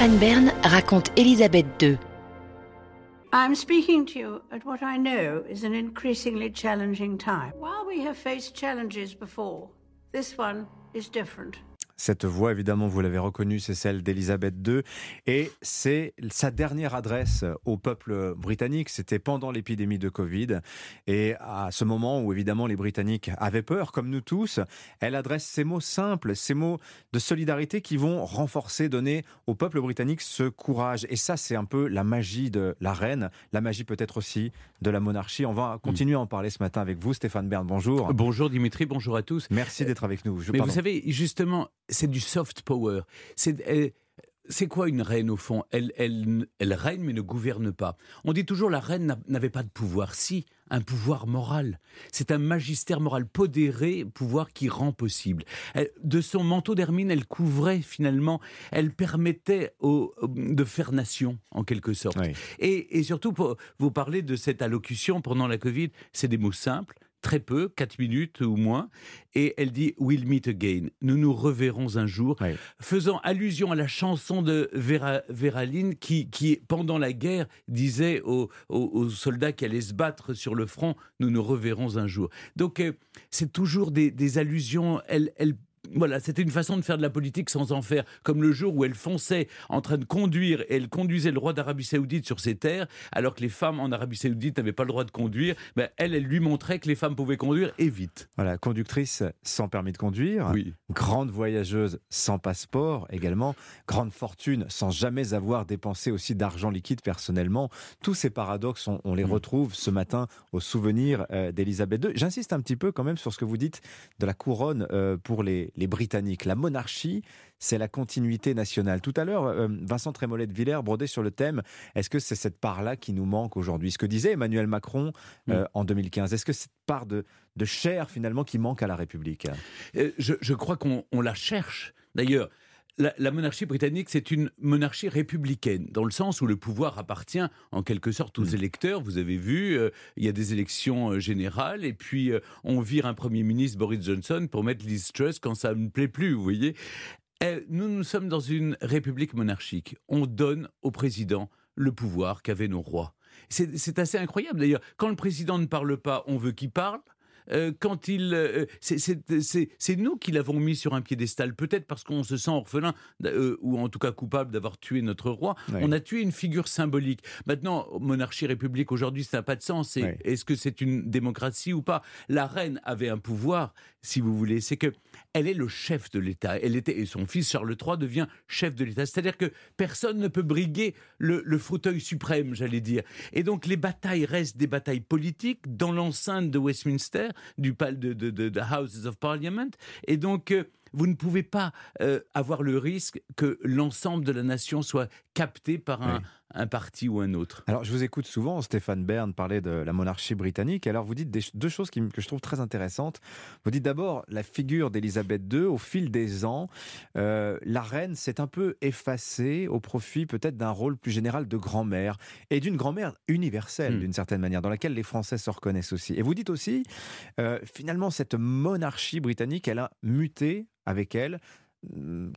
Stéphane Bern raconte Élisabeth II. I'm speaking to you at what I know is an increasingly challenging time. While we have faced challenges before, this one is different. Cette voix, évidemment, vous l'avez reconnue, c'est celle d'Elisabeth II. Et c'est sa dernière adresse au peuple britannique. C'était pendant l'épidémie de Covid. Et à ce moment où, évidemment, les Britanniques avaient peur, comme nous tous, elle adresse ces mots simples, ces mots de solidarité qui vont renforcer, donner au peuple britannique ce courage. Et ça, c'est un peu la magie de la reine, la magie peut-être aussi de la monarchie. On va continuer à en parler ce matin avec vous, Stéphane Bern. Bonjour. Bonjour Dimitri, bonjour à tous. Merci d'être avec nous. Mais vous savez, justement, c'est du soft power. C'est c'est quoi une reine au fond? Elle, elle, elle règne mais ne gouverne pas. On dit toujours la reine n'avait pas de pouvoir. Si, un pouvoir moral. C'est un magistère moral podéré, pouvoir qui rend possible. de son manteau d'hermine, elle couvrait finalement, elle permettait au, de faire nation en quelque sorte. Et, et, surtout, pour vous parler de cette allocution pendant la Covid, c'est des mots simples très peu, 4 minutes ou moins, et elle dit We'll meet again, nous nous reverrons un jour, faisant allusion à la chanson de Vera, Véraline qui, qui, pendant la guerre, disait aux, soldats qui allaient se battre sur le front Nous nous reverrons un jour. Donc, euh, c'est toujours des, des allusions, elle, elle voilà, c'était une façon de faire de la politique sans en faire, comme le jour où elle fonçait en train de conduire et elle conduisait le roi d'Arabie Saoudite sur ses terres, alors que les femmes en Arabie Saoudite n'avaient pas le droit de conduire. Ben, elle, elle lui montrait que les femmes pouvaient conduire et vite. Voilà, conductrice sans permis de conduire, oui. grande voyageuse sans passeport également, grande fortune sans jamais avoir dépensé aussi d'argent liquide personnellement. Tous ces paradoxes, on, les mm. retrouve ce matin au souvenir euh, d'Elisabeth II. J'insiste un petit peu quand même sur ce que vous dites de la couronne euh, pour les les, Britanniques. La monarchie, c'est la continuité nationale. Tout à l'heure, euh, Vincent Trémollet de Villers brodait sur le thème est-ce que c'est cette part-là qui nous manque aujourd'hui? Ce que disait Emmanuel Macron euh, en 2015. Est-ce que cette part de, de chair, finalement, qui manque à la République? Euh, je, crois qu'on la cherche. D'ailleurs, la, monarchie britannique, c'est une monarchie républicaine, dans le sens où le pouvoir appartient en quelque sorte aux mm. électeurs. Vous avez vu, euh, il y a des élections euh, générales, et puis euh, on vire un Premier ministre, Boris Johnson, pour mettre Liz Truss quand ça ne plaît plus, vous voyez. nous, nous sommes dans une république monarchique. On donne au président le pouvoir qu'avaient nos rois. C'est assez incroyable d'ailleurs. Quand le président ne parle pas, on veut qu'il parle. Euh, quand il. Euh, c'est nous qui l'avons mis sur un piédestal, peut-être parce qu'on se sent orphelin, euh, ou en tout cas coupable d'avoir tué notre roi. On a tué une figure symbolique. Maintenant, monarchie, république, aujourd'hui, ça n'a pas de sens. Est-ce que c'est une démocratie ou pas? La reine avait un pouvoir, si vous voulez. C'est que elle est le chef de l'État. Elle était et son fils Charles III devient chef de l'État. C'est-à-dire que personne ne peut briguer le, le fauteuil suprême, j'allais dire. Et donc les batailles restent des batailles politiques dans l'enceinte de Westminster du de, de, de, Houses of Parliament. Et donc, euh, vous ne pouvez pas euh, avoir le risque que l'ensemble de la nation soit capté par un, un, parti ou un autre. Alors, je vous écoute souvent, Stéphane Bern, parler de la monarchie britannique. Alors, vous dites deux choses qui, que je trouve très intéressantes. Vous dites d'abord la figure d'Elisabeth II, au fil des ans, euh, la reine s'est un peu effacée au profit peut-être d'un rôle plus général de grand-mère et d'une grand-mère universelle, hmm. d'une certaine manière, dans laquelle les Français se reconnaissent aussi. Et vous dites aussi, euh, finalement, cette monarchie britannique, elle a muté avec elle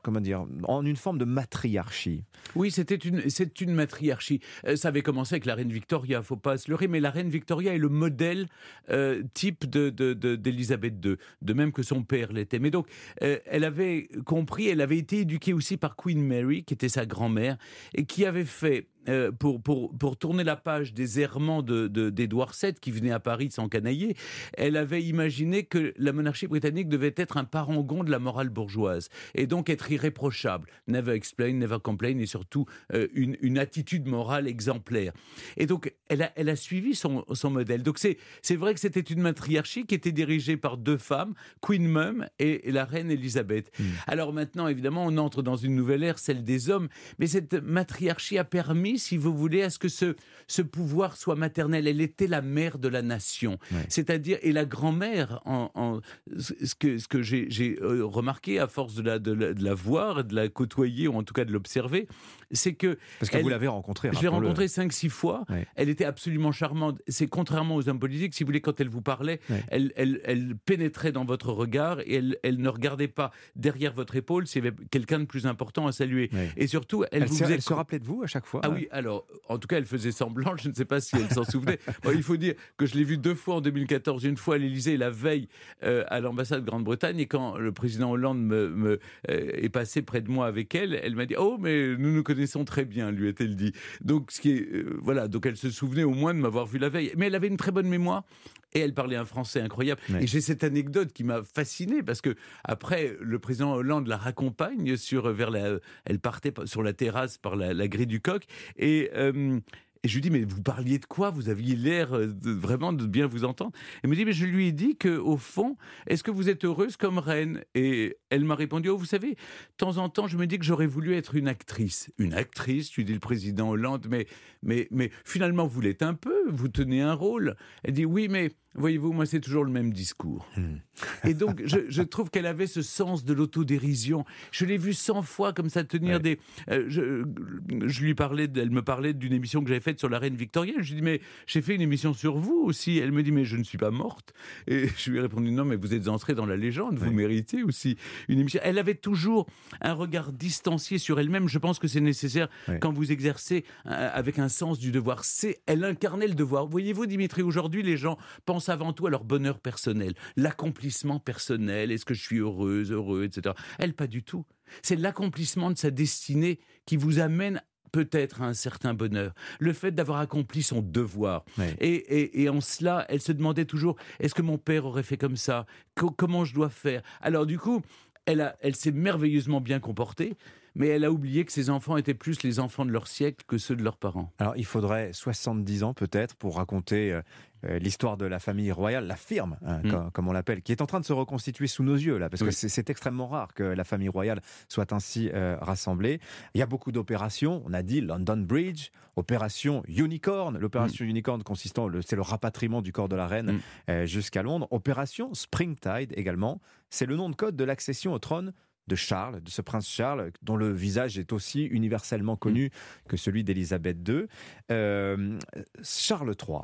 comment dire, en une forme de matriarchie. Oui, c'était une, c'est une matriarchie. Euh, ça avait commencé avec la reine Victoria, faut pas se leurrer, mais la reine Victoria est le modèle euh, type de, d'Élisabeth II, de même que son père l'était. Mais donc, euh, elle avait compris, elle avait été éduquée aussi par Queen Mary, qui était sa grand-mère, et qui avait fait euh, pour, pour, pour, tourner la page des errements d'Édouard de, VII, qui venait à Paris sans canailler, elle avait imaginé que la monarchie britannique devait être un parangon de la morale bourgeoise, et donc être irréprochable. Never explain, never complain, et surtout euh, une, une, attitude morale exemplaire. Et donc, elle a, elle a suivi son, son modèle. Donc, c'est vrai que c'était une matriarchie qui était dirigée par deux femmes, Queen Mum et, la reine Elisabeth. Hmm. Alors maintenant, évidemment, on entre dans une nouvelle ère, celle des hommes, mais cette matriarchie a permis si vous voulez, à ce que ce, ce pouvoir soit maternel. Elle était la mère de la nation. C'est-à-dire, et la grand-mère, en, ce que, ce que j'ai euh, remarqué à force de la, de, la, voir, de la côtoyer, ou en tout cas de l'observer, c'est que... Parce que vous l'avez rencontrée. Je l'ai rencontrée cinq, six fois. Elle était absolument charmante. C'est contrairement aux hommes politiques, si vous voulez, quand elle vous parlait, elle, elle, elle, pénétrait dans votre regard et elle, elle ne regardait pas derrière votre épaule s'il y avait quelqu'un de plus important à saluer. Et surtout, elle, vous se, elle se rappelait de vous à chaque fois Ah oui, alors, en tout cas, elle faisait semblant, je ne sais pas si elle s'en souvenait. il faut dire que je l'ai vue deux fois en 2014, une fois à l'Élysée la veille euh, à l'ambassade de Grande-Bretagne, et quand le président Hollande me, euh, est passé près de moi avec elle, elle m'a dit Oh, mais nous nous connaissons très bien, lui a-t-elle dit. Donc, euh, voilà, donc elle se souvenait au moins de m'avoir vu la veille. Mais elle avait une très bonne mémoire et elle parlait un français incroyable. Et j'ai cette anecdote qui m'a fasciné parce que après le président Hollande la raccompagne sur vers la, elle partait sur la terrasse par la, grille du coq et euh, et je lui dis, mais vous parliez de quoi? Vous aviez l'air euh, vraiment de bien vous entendre. Elle me dit, mais je lui ai dit que au fond, est-ce que vous êtes heureuse comme reine? Et elle m'a répondu, oh, vous savez, de temps en temps, je me dis que j'aurais voulu être une actrice. Une actrice, tu dis le président Hollande, mais, mais, mais finalement, vous l'êtes un peu, vous tenez un rôle. Elle dit, oui, mais Voyez-vous, moi, c'est toujours le même discours. Hmm. Et donc, je, trouve qu'elle avait ce sens de l'autodérision. Je l'ai vue cent fois comme ça tenir des. Euh, je, lui parlais, elle me parlait d'une émission que j'avais faite sur la reine Victoria. Je lui dis, mais j'ai fait une émission sur vous aussi. Elle me dit, mais je ne suis pas morte. Et je lui ai répondu, non, mais vous êtes entrée dans la légende. Vous méritez aussi une émission. Elle avait toujours un regard distancié sur elle-même. Je pense que c'est nécessaire quand vous exercez euh, avec un sens du devoir. C'est, elle incarnait le devoir. Voyez-vous, Dimitri, aujourd'hui, les gens pensent avant tout à leur bonheur personnel, l'accomplissement personnel, est-ce que je suis heureuse, heureux, etc. Elle, pas du tout. C'est l'accomplissement de sa destinée qui vous amène peut-être à un certain bonheur. Le fait d'avoir accompli son devoir. Et, en cela, elle se demandait toujours, est-ce que mon père aurait fait comme ça? Comment je dois faire? Alors du coup, elle, elle s'est merveilleusement bien comportée mais elle a oublié que ses enfants étaient plus les enfants de leur siècle que ceux de leurs parents. Alors il faudrait 70 ans peut-être pour raconter euh, euh, l'histoire de la famille royale, la firme, hein, mm. comme, on l'appelle, qui est en train de se reconstituer sous nos yeux, là, parce que c'est extrêmement rare que la famille royale soit ainsi euh, rassemblée. Il y a beaucoup d'opérations. On a dit London Bridge, opération Unicorn, l'opération mm. Unicorn consistant, c'est le rapatriement du corps de la reine mm. jusqu'à Londres. Opération Springtide également, c'est le nom de code de l'accession au trône de Charles, de ce prince Charles, dont le visage est aussi universellement connu mm. que celui d'Élisabeth II. Euh, Charles III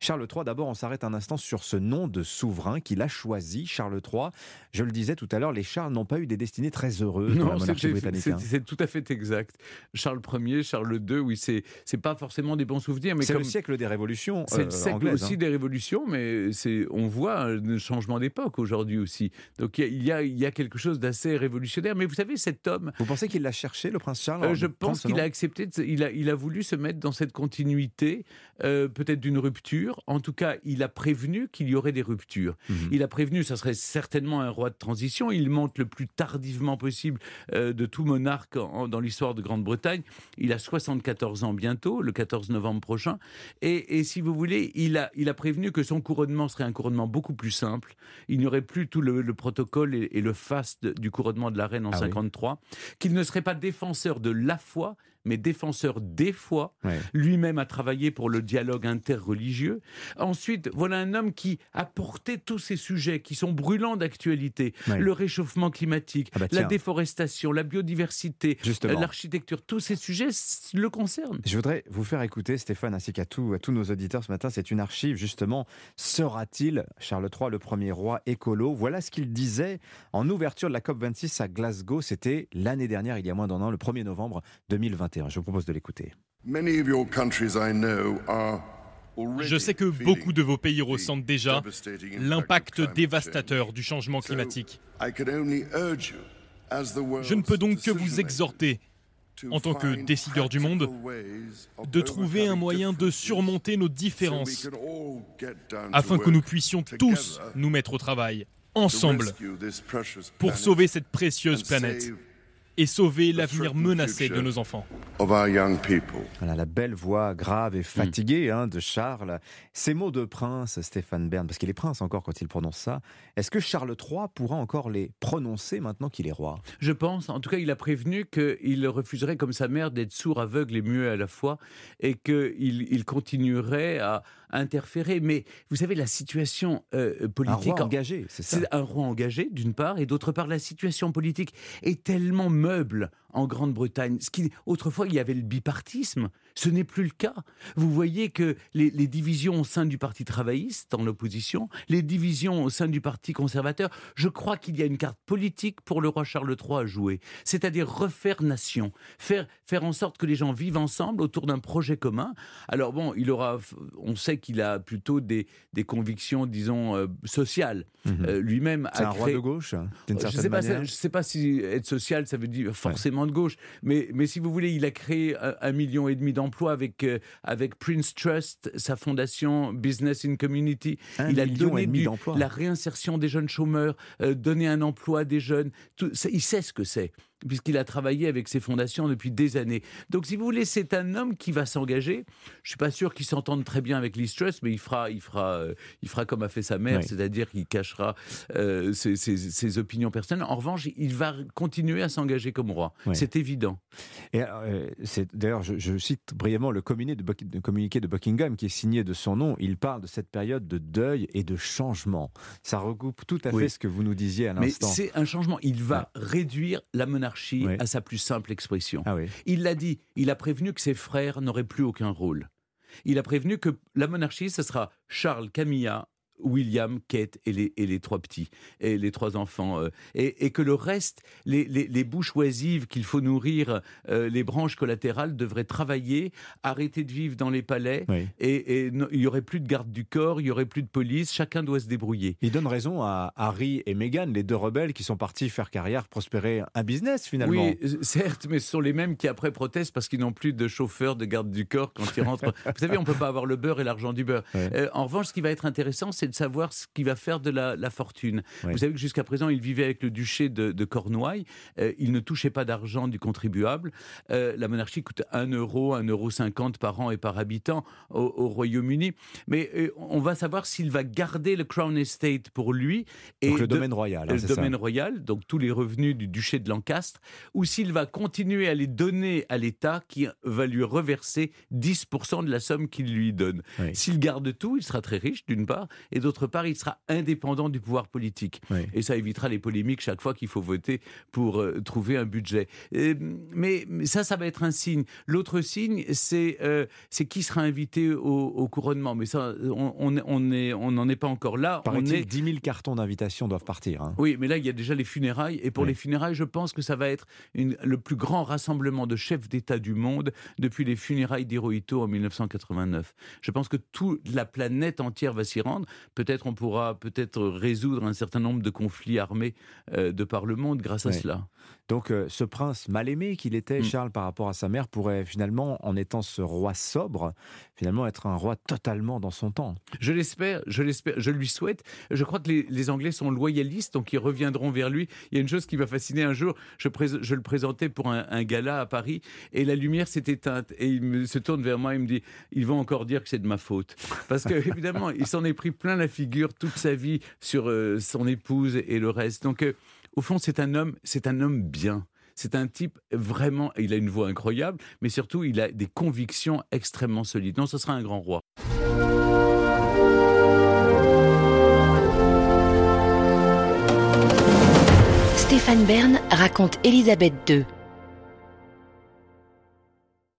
Charles III, d'abord, on s'arrête un instant sur ce nom de souverain qu'il a choisi, Charles III. Je le disais tout à l'heure, les Charles n'ont pas eu des destinées très heureuses dans la monarchie britannique. Hein. C'est tout à fait exact. Charles Ier, Charles II, oui, c'est pas forcément des bons souvenirs. C'est le siècle des révolutions. C'est le euh, siècle aussi hein. des révolutions, mais on voit un changement d'époque aujourd'hui aussi. Donc il y, y a, quelque chose d'assez révolutionnaire. Mais vous savez, cet homme. Vous pensez qu'il l'a cherché, le prince Charles euh, Je pense qu'il a accepté, il, a, il a voulu se mettre dans cette continuité, euh, peut-être d'une rupture en tout cas, il a prévenu qu'il y aurait des ruptures. Mhm. Il a prévenu, ça serait certainement un roi de transition. Il monte le plus tardivement possible euh, de tout monarque dans l'histoire de Grande-Bretagne. Il a 74 ans bientôt, le 14 novembre prochain. Et, si vous voulez, il a, il a prévenu que son couronnement serait un couronnement beaucoup plus simple. Il n'y aurait plus tout le, protocole et, le faste du couronnement de la reine en 53. Ah qu'il ne serait pas défenseur de la foi, mais défenseur des fois. Lui-même a travaillé pour le dialogue interreligieux. Ensuite, voilà un homme qui a porté tous ces sujets qui sont brûlants d'actualité. Le réchauffement climatique, ah bah la déforestation, la biodiversité, l'architecture, tous ces sujets le concernent. Je voudrais vous faire écouter, Stéphane, ainsi qu'à à tous nos auditeurs ce matin. C'est une archive, justement. Sera-t-il Charles III le premier roi écolo? Voilà ce qu'il disait en ouverture de la COP26 à Glasgow. C'était l'année dernière, il y a moins d'un an, le 1er novembre 2021. Je vous propose de l'écouter. Je sais que beaucoup de vos pays ressentent déjà l'impact dévastateur du changement climatique. Je ne peux donc que vous exhorter, en tant que décideur du monde, de trouver un moyen de surmonter nos différences afin que nous puissions tous nous mettre au travail, ensemble, pour sauver cette précieuse planète. Et sauver l'avenir menacé de nos enfants. Voilà, la belle voix grave et fatiguée hein, de Charles. Ces mots de prince, Stéphane Bern, parce qu'il est prince encore quand il prononce ça, est-ce que Charles III pourra encore les prononcer maintenant qu'il est roi? Je pense, en tout cas il a prévenu qu'il refuserait comme sa mère d'être sourd, aveugle et muet à la fois, et qu'il il continuerait à interférer. Mais vous savez, la situation euh, politique... Un roi engagé, c'est ça C'est un roi engagé, d'une part, et d'autre part, la situation politique est tellement meuble en Grande-Bretagne. Ce qui, autrefois, il y avait le bipartisme. Ce n'est plus le cas. Vous voyez que les, divisions au sein du Parti travailliste, en l'opposition, les divisions au sein du Parti conservateur, je crois qu'il y a une carte politique pour le roi Charles III à jouer. C'est-à-dire refaire nation, faire, faire en sorte que les gens vivent ensemble autour d'un projet commun. Alors bon, il aura, on sait qu'il a plutôt des, des convictions, disons, euh, sociales. Mhm. Euh, lui-même C'est un roi de gauche, Je ne sais, pas si être social, ça veut dire forcément de gauche. Mais, mais si vous voulez, il a créé un, million et demi d'emplois avec, euh, avec Prince Trust, sa fondation Business in Community. il a donné la réinsertion des jeunes chômeurs, donné un emploi à des jeunes. Tout, il sait ce que c'est puisqu'il a travaillé avec ses fondations depuis des années. Donc, si vous voulez, c'est un homme qui va s'engager. Je suis pas sûr qu'il s'entende très bien avec Liz Truss, mais il fera, il fera, euh, il fera comme a fait sa mère, c'est-à-dire qu'il cachera euh, ses, opinions personnelles. En revanche, il va continuer à s'engager comme roi. C'est évident. Et euh, c'est d'ailleurs, je, cite brièvement le communiqué de, communiqué de Buckingham qui est signé de son nom. Il parle de cette période de deuil et de changement. Ça regroupe tout à fait ce que vous nous disiez à l'instant. Mais c'est un changement. Il va réduire la à sa plus simple expression. Ah il l'a dit, il a prévenu que ses frères n'auraient plus aucun rôle. Il a prévenu que la monarchie, ce sera Charles, Camilla, William, Kate et les, et les trois petits, et les trois enfants, euh, et, que le reste, les, les, bouches oisives qu'il faut nourrir, euh, les branches collatérales devraient travailler, arrêter de vivre dans les palais, et, il n'y aurait plus de garde du corps, il n'y aurait plus de police, chacun doit se débrouiller. Il donne raison à Harry et Meghan, les deux rebelles qui sont partis faire carrière, prospérer un business finalement. Oui, euh, certes, mais ce sont les mêmes qui après protestent parce qu'ils n'ont plus de chauffeur, de garde du corps quand ils rentrent. Vous savez, on ne peut pas avoir le beurre et l'argent du beurre. en revanche, ce qui va être intéressant, c'est de savoir ce qu'il va faire de la, fortune. Vous savez que jusqu'à présent, il vivait avec le duché de, Cornouailles. Euh, il ne touchait pas d'argent du contribuable. Euh, la monarchie coûte 1 euro, 1 euro 50 par an et par habitant au, Royaume-Uni. Mais euh, on va savoir s'il va garder le Crown Estate pour lui. Et donc le domaine royal. Hein, le domaine royal, donc tous les revenus du duché de Lancastre, ou s'il va continuer à les donner à l'État qui va lui reverser 10% de la somme qu'il lui donne. S'il garde tout, il sera très riche d'une part, et d'autre part, il sera indépendant du pouvoir politique. Et ça évitera les polémiques chaque fois qu'il faut voter pour euh, trouver un budget. mais, ça, ça va être un signe. L'autre signe, c'est euh, qui sera invité au, couronnement. Mais ça, on n'en on est, on est pas encore là. on est... 10 000 cartons d'invitation doivent partir. Hein. Oui, mais là, il y a déjà les funérailles. Et pour les funérailles, je pense que ça va être une, le plus grand rassemblement de chefs d'État du monde depuis les funérailles d'Hirohito en 1989. Je pense que toute la planète entière va s'y rendre. Peut-être on pourra peut-être résoudre un certain nombre de conflits armés euh, de par le monde grâce à cela. Donc euh, ce prince mal aimé qu'il était, mm. Charles, par rapport à sa mère, pourrait finalement, en étant ce roi sobre, finalement être un roi totalement dans son temps. Je l'espère, je l'espère, je lui souhaite. Je crois que les, Anglais sont loyalistes, donc ils reviendront vers lui. Il y a une chose qui m'a fasciné un jour, je, je le présentais pour un, gala à Paris, et la lumière s'est éteinte, et il se tourne vers moi, et me dit, ils vont encore dire que c'est de ma faute. Parce que évidemment, il s'en est pris plein la figure toute sa vie sur euh, son épouse et le reste. Donc euh, au fond, c'est un homme, c'est un homme bien. C'est un type vraiment, il a une voix incroyable, mais surtout, il a des convictions extrêmement solides. Non, ce sera un grand roi. Stéphane Bern raconte Élisabeth II.